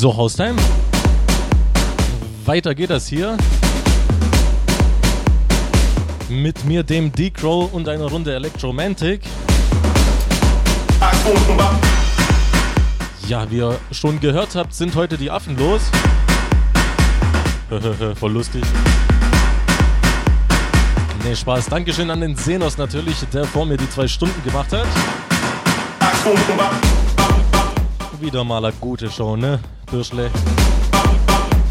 So, Haustime. Weiter geht das hier. Mit mir, dem D-Crow und einer Runde Electromantic. Ja, wie ihr schon gehört habt, sind heute die Affen los. Voll lustig. Nee, Spaß. Dankeschön an den Senos natürlich, der vor mir die zwei Stunden gemacht hat. Wieder mal eine gute Show, ne? Bürschle.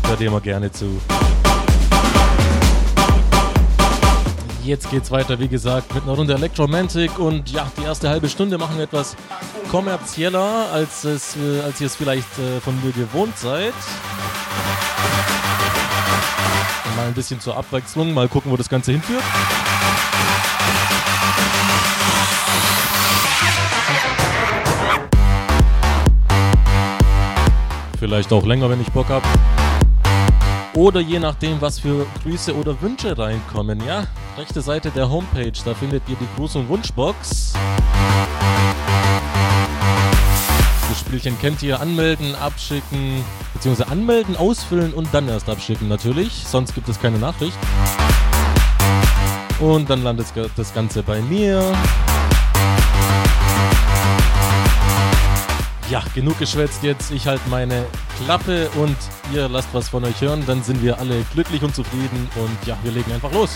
Hört ihr immer gerne zu. Jetzt geht's weiter, wie gesagt, mit einer Runde Electromantic und ja, die erste halbe Stunde machen wir etwas kommerzieller, als, es, äh, als ihr es vielleicht äh, von mir gewohnt seid. Mal ein bisschen zur Abwechslung, mal gucken, wo das Ganze hinführt. Vielleicht auch länger, wenn ich Bock habe. Oder je nachdem, was für Grüße oder Wünsche reinkommen, ja? Rechte Seite der Homepage, da findet ihr die Gruß- und Wunschbox. Das Spielchen kennt ihr. Anmelden, abschicken, beziehungsweise anmelden, ausfüllen und dann erst abschicken natürlich. Sonst gibt es keine Nachricht. Und dann landet das Ganze bei mir. Ja, genug geschwätzt jetzt. Ich halte meine Klappe und ihr lasst was von euch hören. Dann sind wir alle glücklich und zufrieden. Und ja, wir legen einfach los.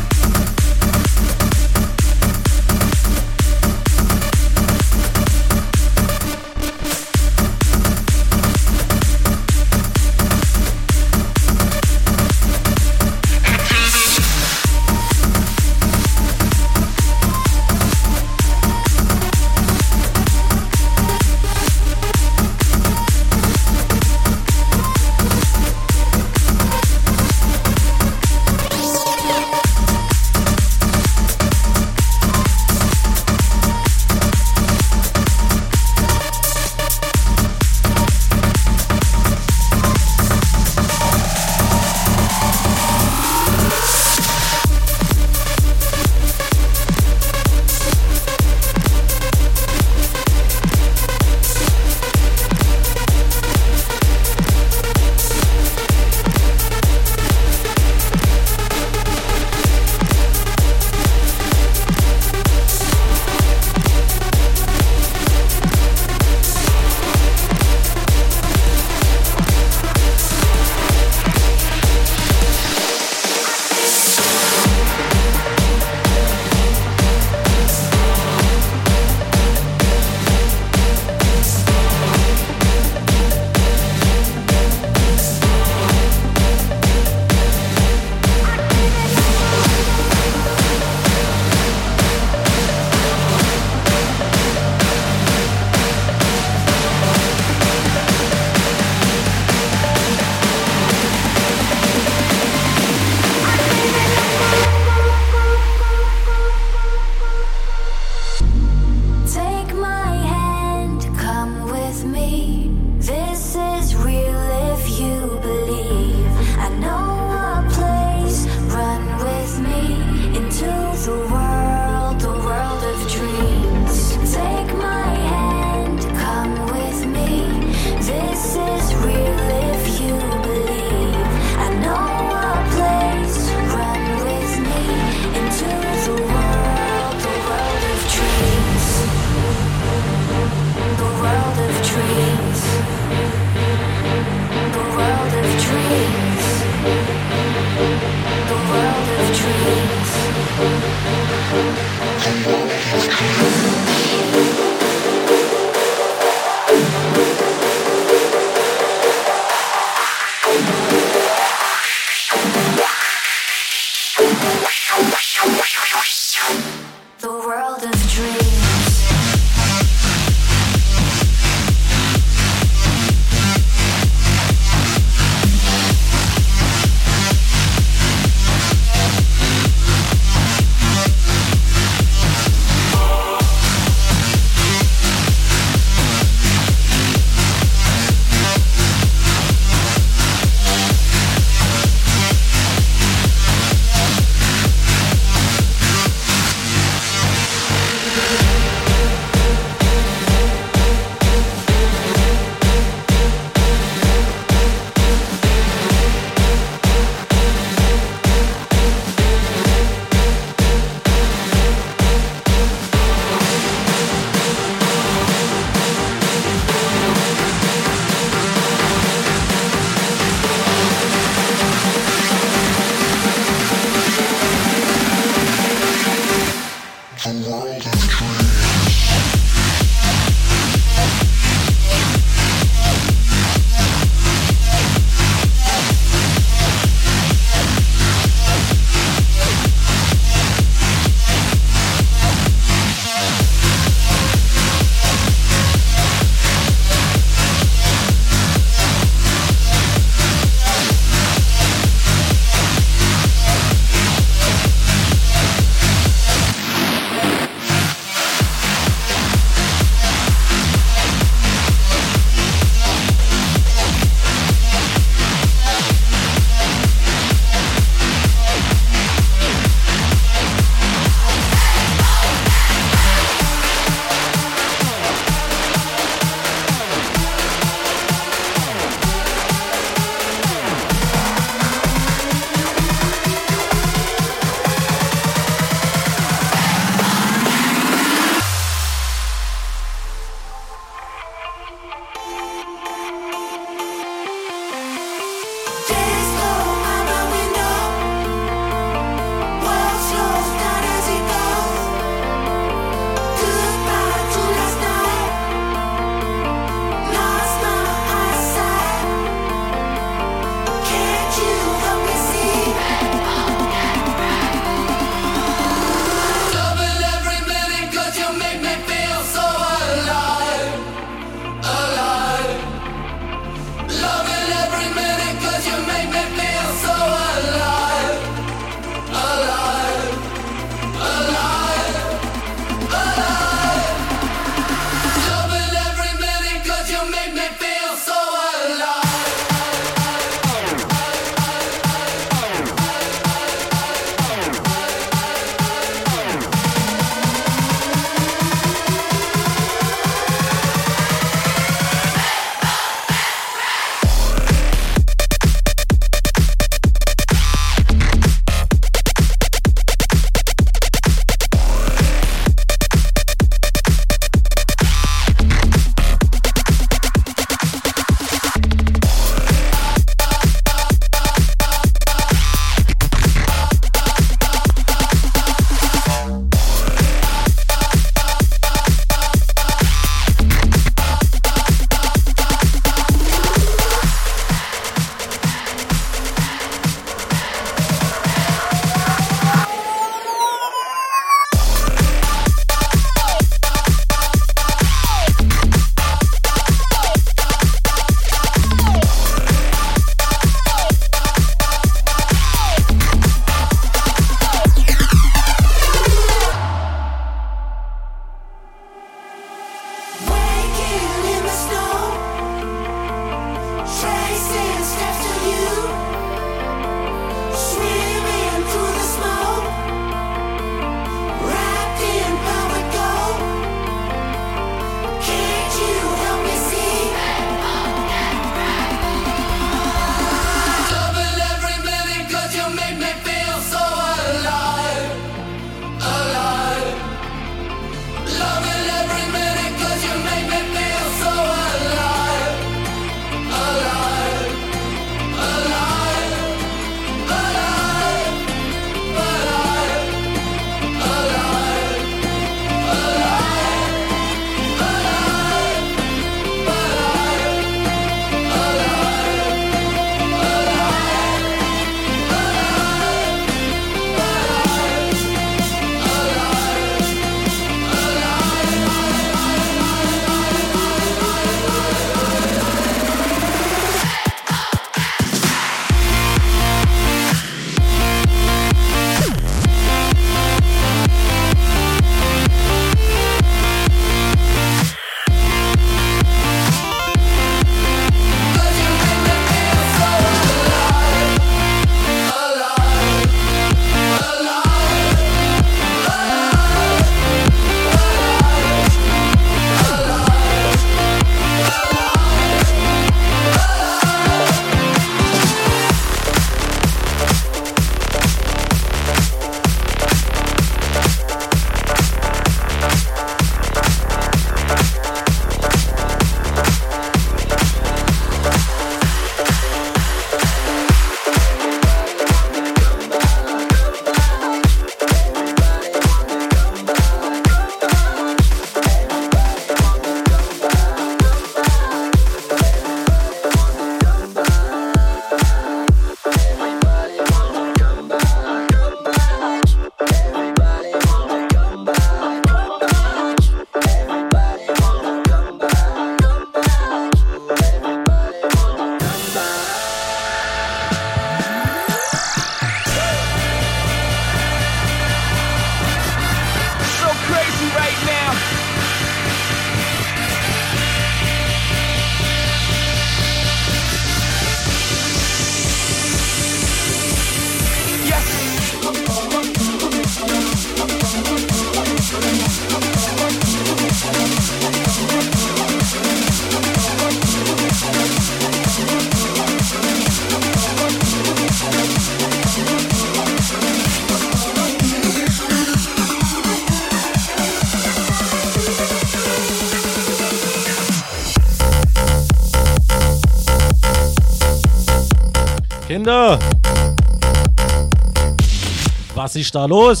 Was ist da los?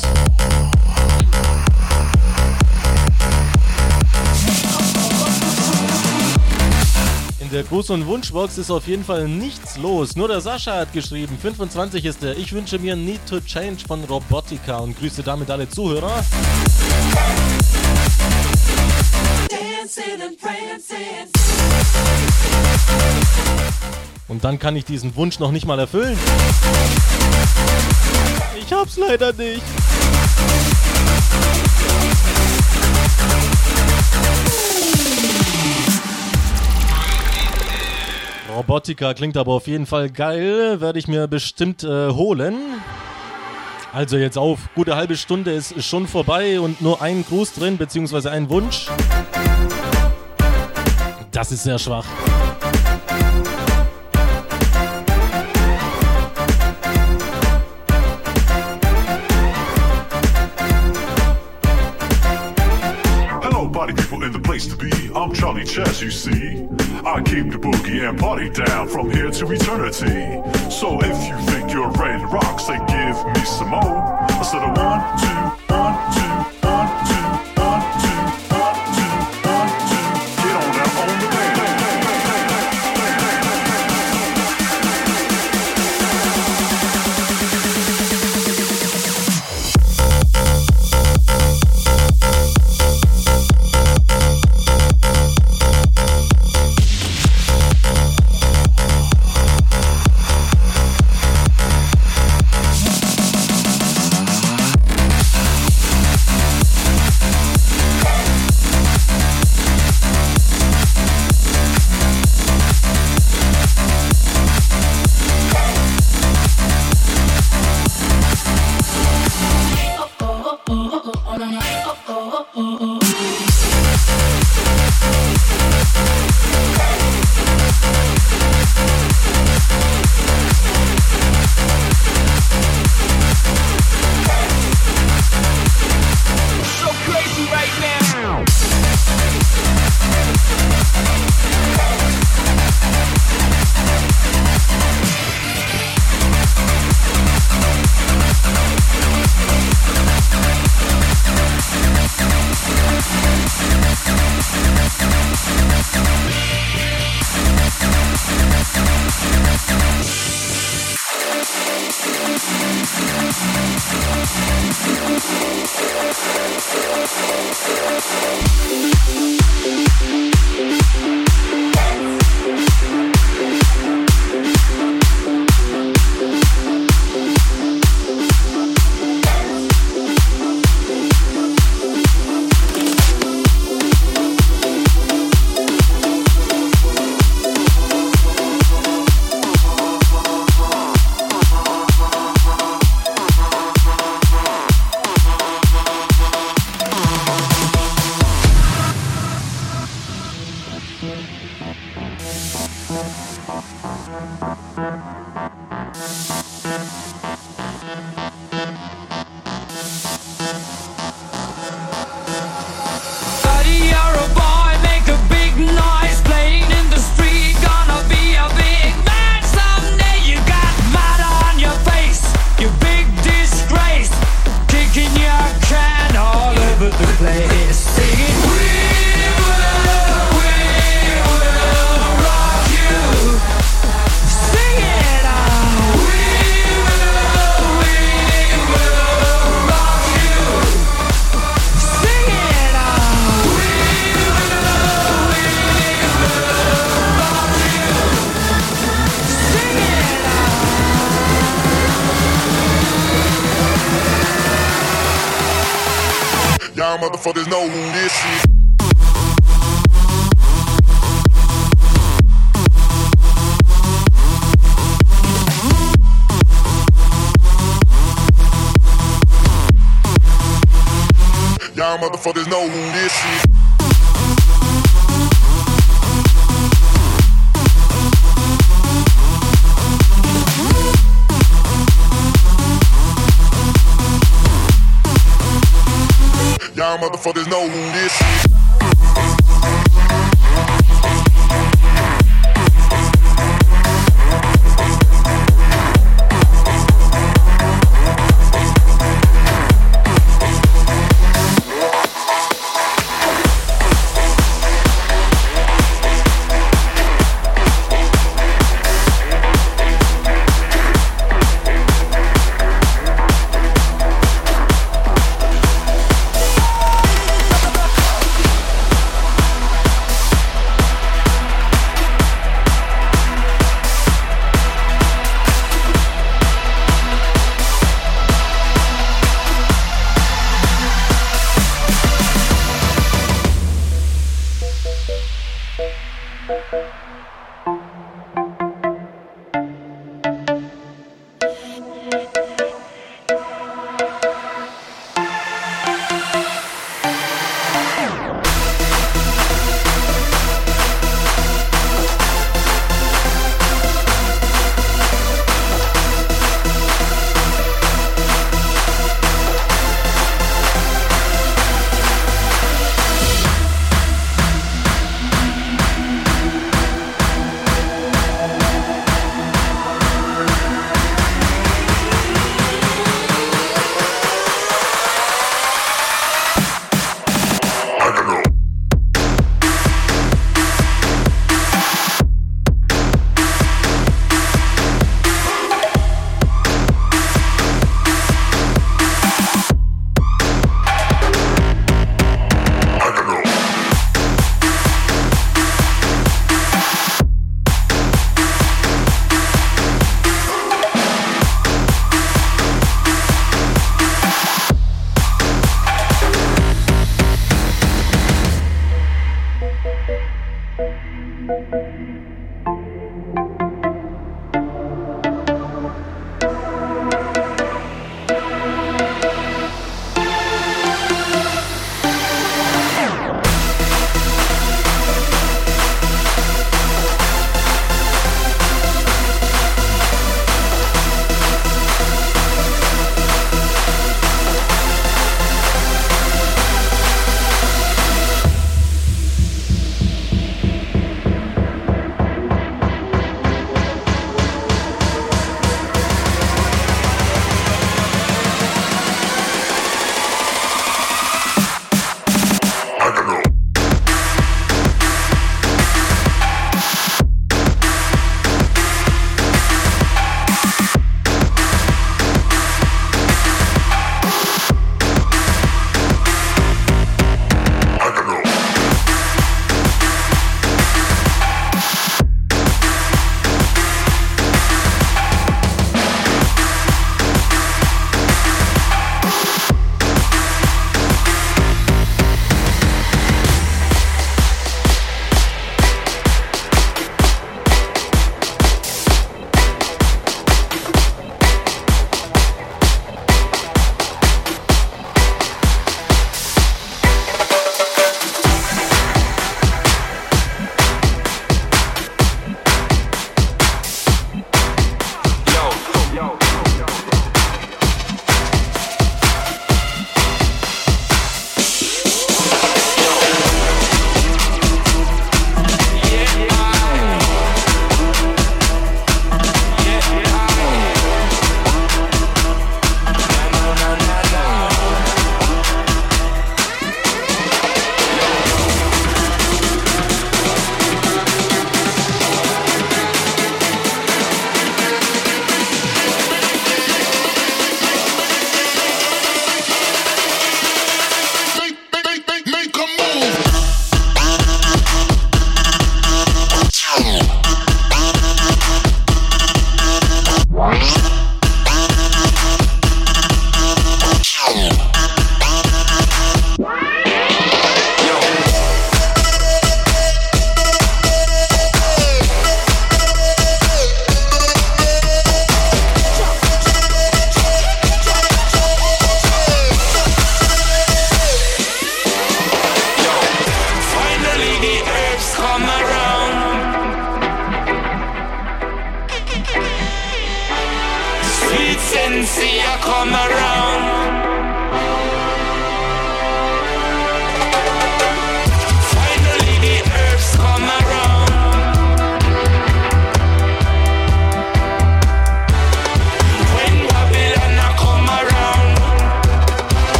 In der Gruß- und Wunschbox ist auf jeden Fall nichts los. Nur der Sascha hat geschrieben. 25 ist der. Ich wünsche mir Need to Change von Robotica und grüße damit alle Zuhörer. Und dann kann ich diesen Wunsch noch nicht mal erfüllen. Ich hab's leider nicht. Robotika klingt aber auf jeden Fall geil, werde ich mir bestimmt äh, holen. Also jetzt auf, gute halbe Stunde ist schon vorbei und nur ein Gruß drin, beziehungsweise ein Wunsch. Das ist sehr schwach. Chess, you see. I keep the boogie and party down from here to eternity. So if you think you're ready to rock, say give me some more. I said a one, two, one, two.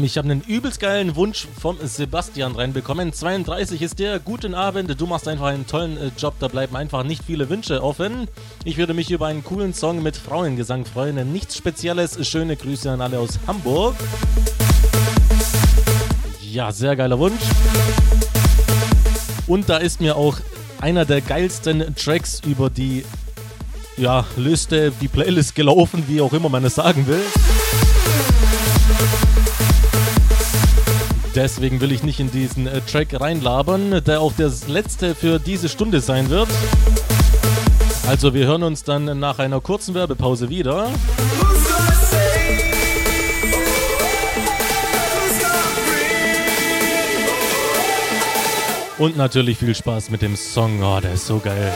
Haustime, ich habe einen übelst geilen Wunsch vom Sebastian reinbekommen. 32 ist der. Guten Abend, du machst einfach einen tollen äh, Job, da bleiben einfach nicht viele Wünsche offen. Ich würde mich über einen coolen Song mit Frauengesang freuen. Nichts Spezielles, schöne Grüße an alle aus Hamburg. Ja, sehr geiler Wunsch. Und da ist mir auch einer der geilsten Tracks über die ja, Liste, die Playlist gelaufen, wie auch immer man es sagen will. Deswegen will ich nicht in diesen äh, Track reinlabern, der auch der letzte für diese Stunde sein wird. Also wir hören uns dann nach einer kurzen Werbepause wieder. Und natürlich viel Spaß mit dem Song. Oh, der ist so geil.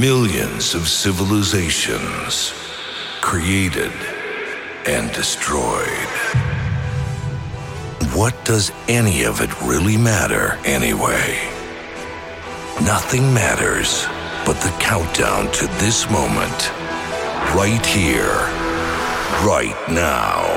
Millions of civilizations created and destroyed. What does any of it really matter anyway? Nothing matters but the countdown to this moment. Right here, right now.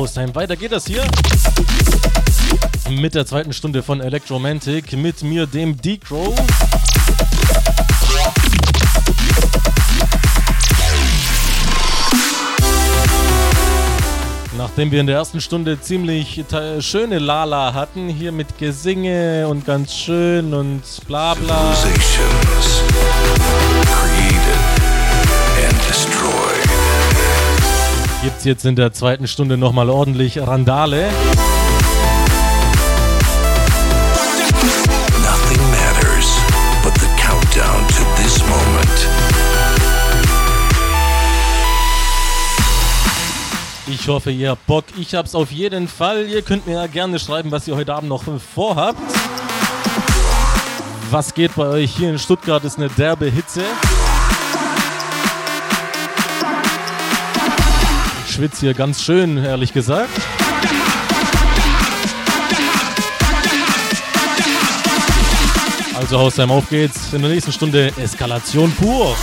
Ja, Haustime, weiter geht das hier. Mit der zweiten Stunde von Electromantic, mit mir, dem D-Crow. Nachdem wir in der ersten Stunde ziemlich schöne Lala hatten, hier mit Gesinge und ganz schön und bla bla, Civilizations gibt's jetzt in der zweiten Stunde nochmal ordentlich Randale. Nothing matters but the countdown to this moment. Ich hoffe, ihr habt Bock. Ich hab's auf jeden Fall. Ihr könnt mir ja gerne schreiben, was ihr heute Abend noch vorhabt. Was geht bei euch hier in Stuttgart? Ist eine derbe Hitze. Schwitze hier ganz schön, ehrlich gesagt. Also Hausheim, auf geht's. In der nächsten Stunde Eskalation pur.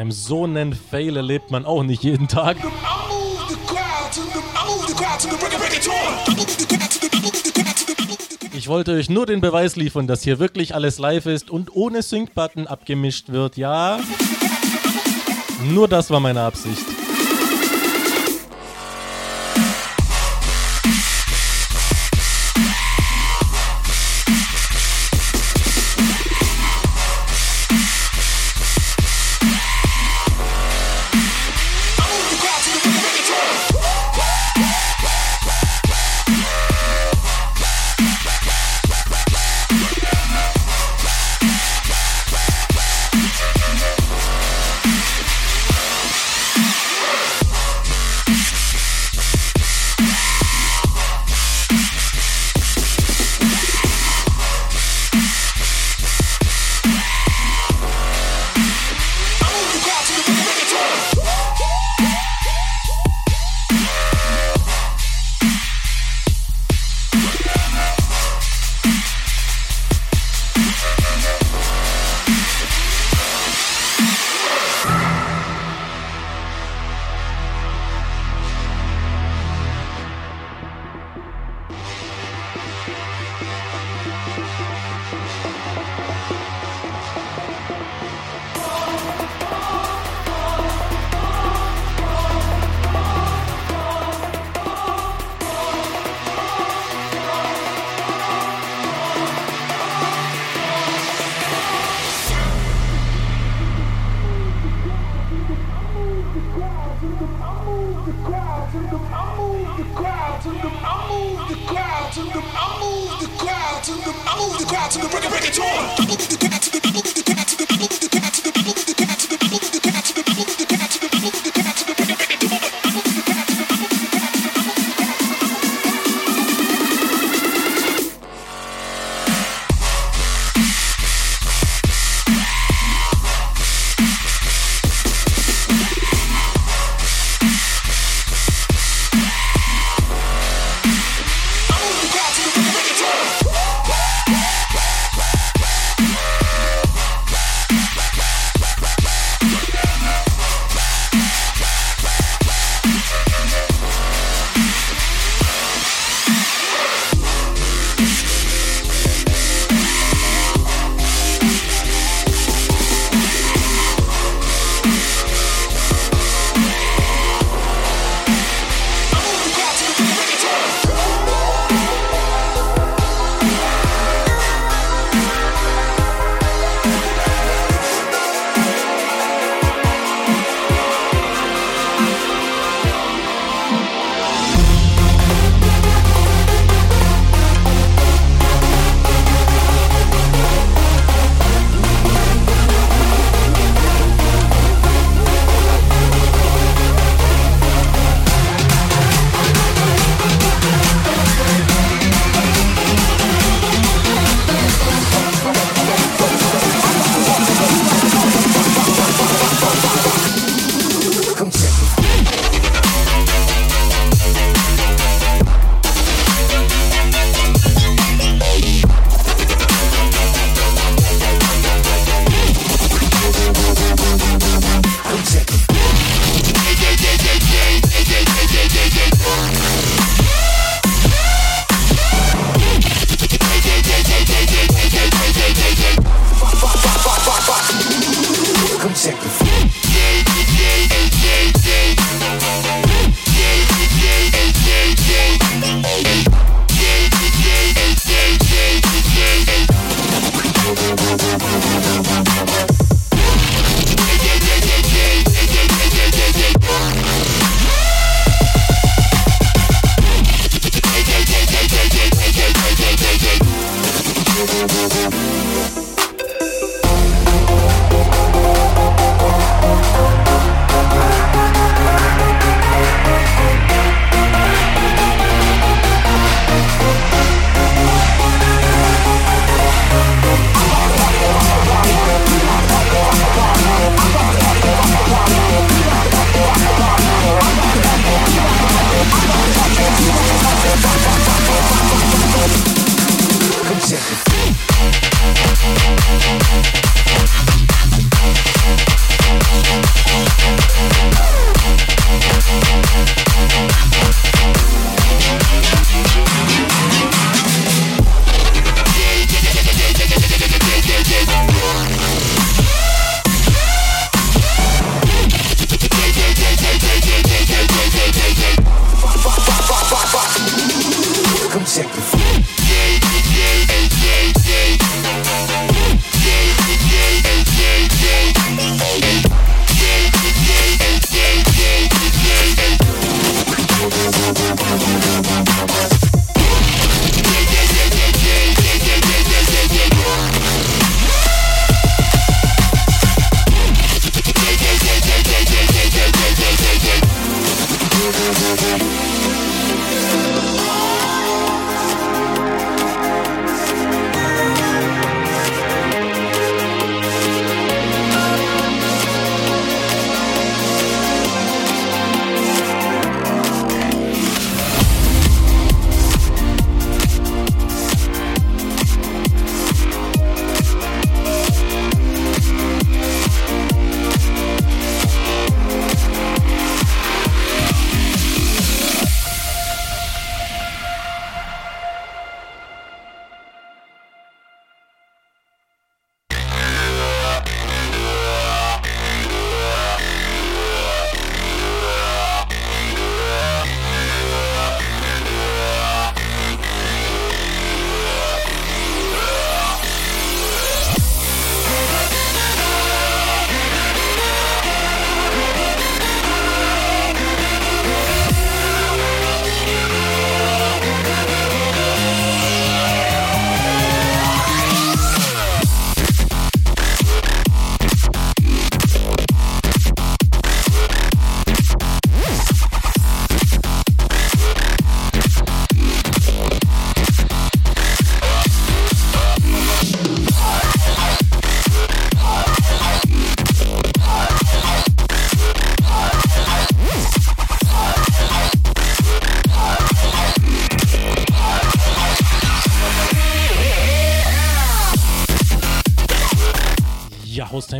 Haustime. So einen Fail erlebt man auch nicht jeden Tag. Ich wollte euch nur den Beweis liefern, dass hier wirklich alles live ist und ohne Sync-Button abgemischt wird. Ja, nur das war meine Absicht.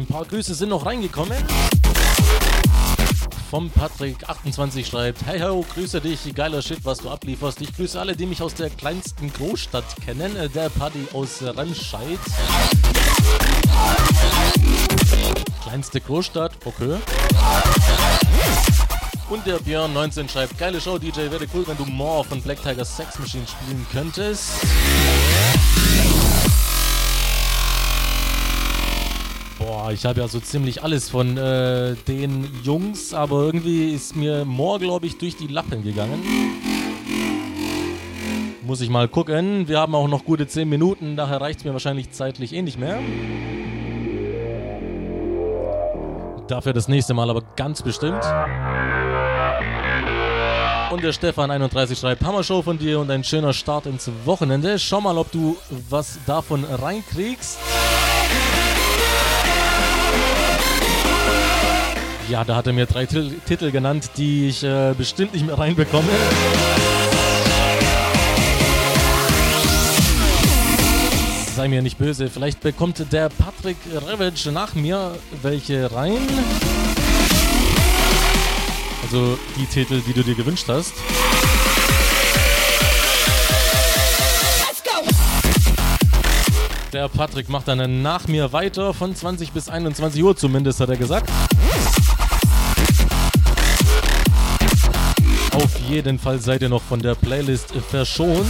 Ein paar Grüße sind noch reingekommen. Vom Patrick28 schreibt: Hey ho, grüße dich, geiler Shit, was du ablieferst. Ich grüße alle, die mich aus der kleinsten Großstadt kennen, äh, der Paddy aus Remscheid. Kleinste Großstadt, okay. Und der Björn19 schreibt: Geile Show, DJ, wäre cool, wenn du More von Black Tiger Sex Machine spielen könntest. Ich habe ja so ziemlich alles von äh, den Jungs, aber irgendwie ist mir More, glaube ich, durch die Lappen gegangen. Muss ich mal gucken. Wir haben auch noch gute 10 Minuten, daher reicht es mir wahrscheinlich zeitlich eh nicht mehr. Dafür das nächste Mal aber ganz bestimmt. Und der Stefan31 schreibt, Hammer-Show von dir und ein schöner Start ins Wochenende. Schau mal, ob du was davon reinkriegst. Ja, da hat er mir drei Titel genannt, die ich äh, bestimmt nicht mehr reinbekomme. Sei mir nicht böse, vielleicht bekommt der Patrick Revage nach mir welche rein. Also die Titel, die du dir gewünscht hast. Der Patrick macht dann nach mir weiter von 20 bis 21 Uhr zumindest, hat er gesagt. Auf jeden Fall seid ihr noch von der Playlist verschont.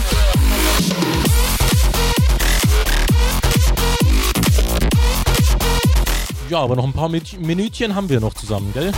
Ja, aber noch ein paar Minütchen haben wir noch zusammen, gell?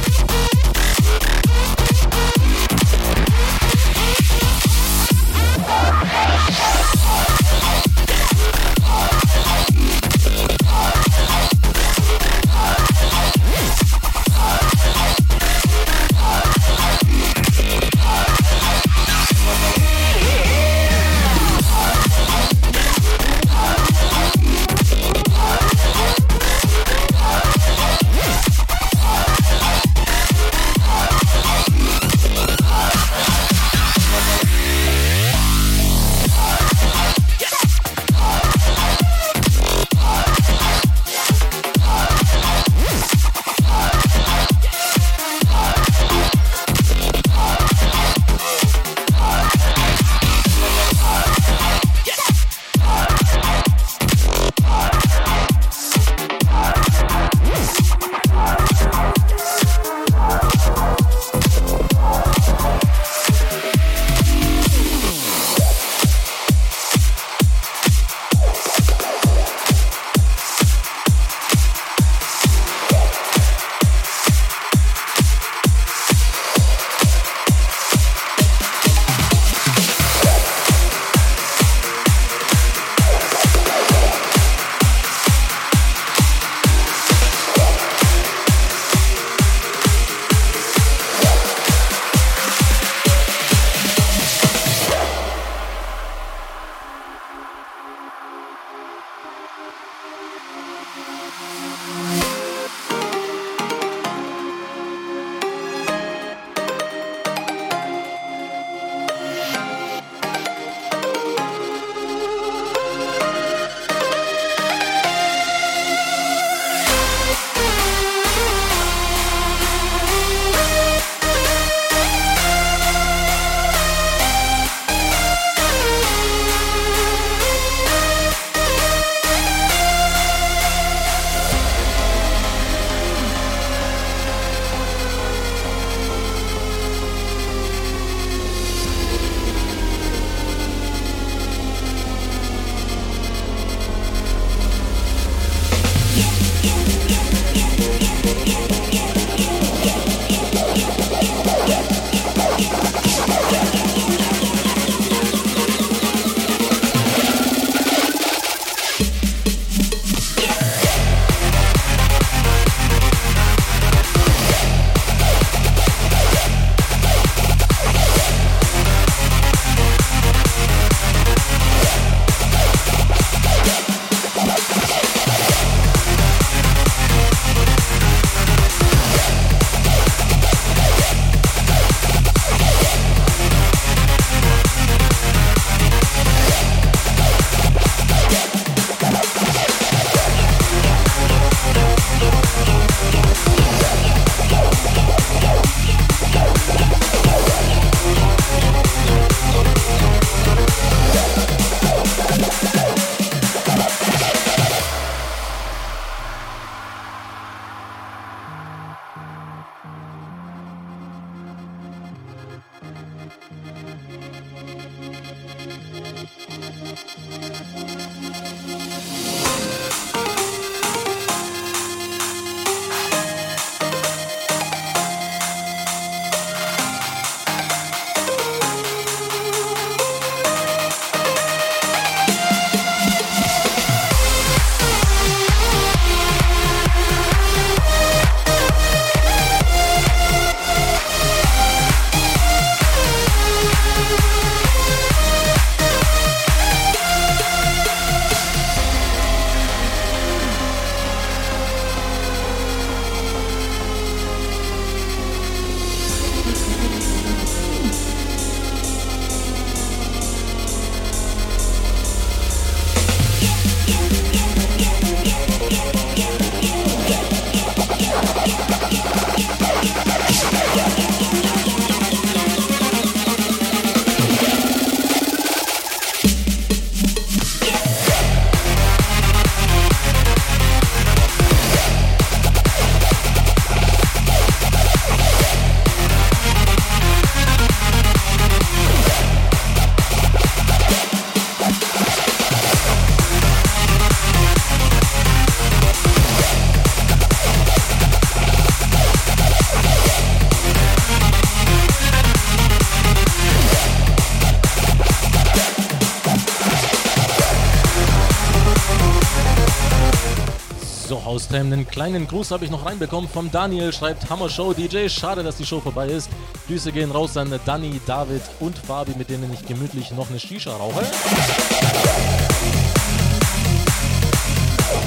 Haustime, einen kleinen Gruß habe ich noch reinbekommen vom Daniel, schreibt Hammer Show DJ. Schade, dass die Show vorbei ist. Grüße gehen raus an Danny, David und Fabi, mit denen ich gemütlich noch eine Shisha rauche.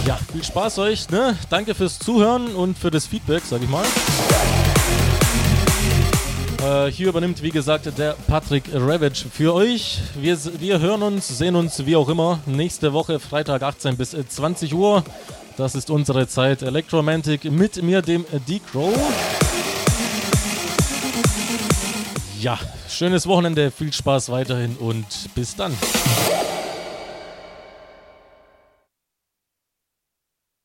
Ja, viel Spaß euch. Ne? Danke fürs Zuhören und für das Feedback, sag ich mal. Äh, hier übernimmt, wie gesagt, der Patrick Ravage für euch. Wir, wir hören uns, sehen uns, wie auch immer, nächste Woche, Freitag 18 bis 20 Uhr. Das ist unsere Zeit. Electromantic mit mir, dem D-Crow. Ja, schönes Wochenende, viel Spaß weiterhin und bis dann.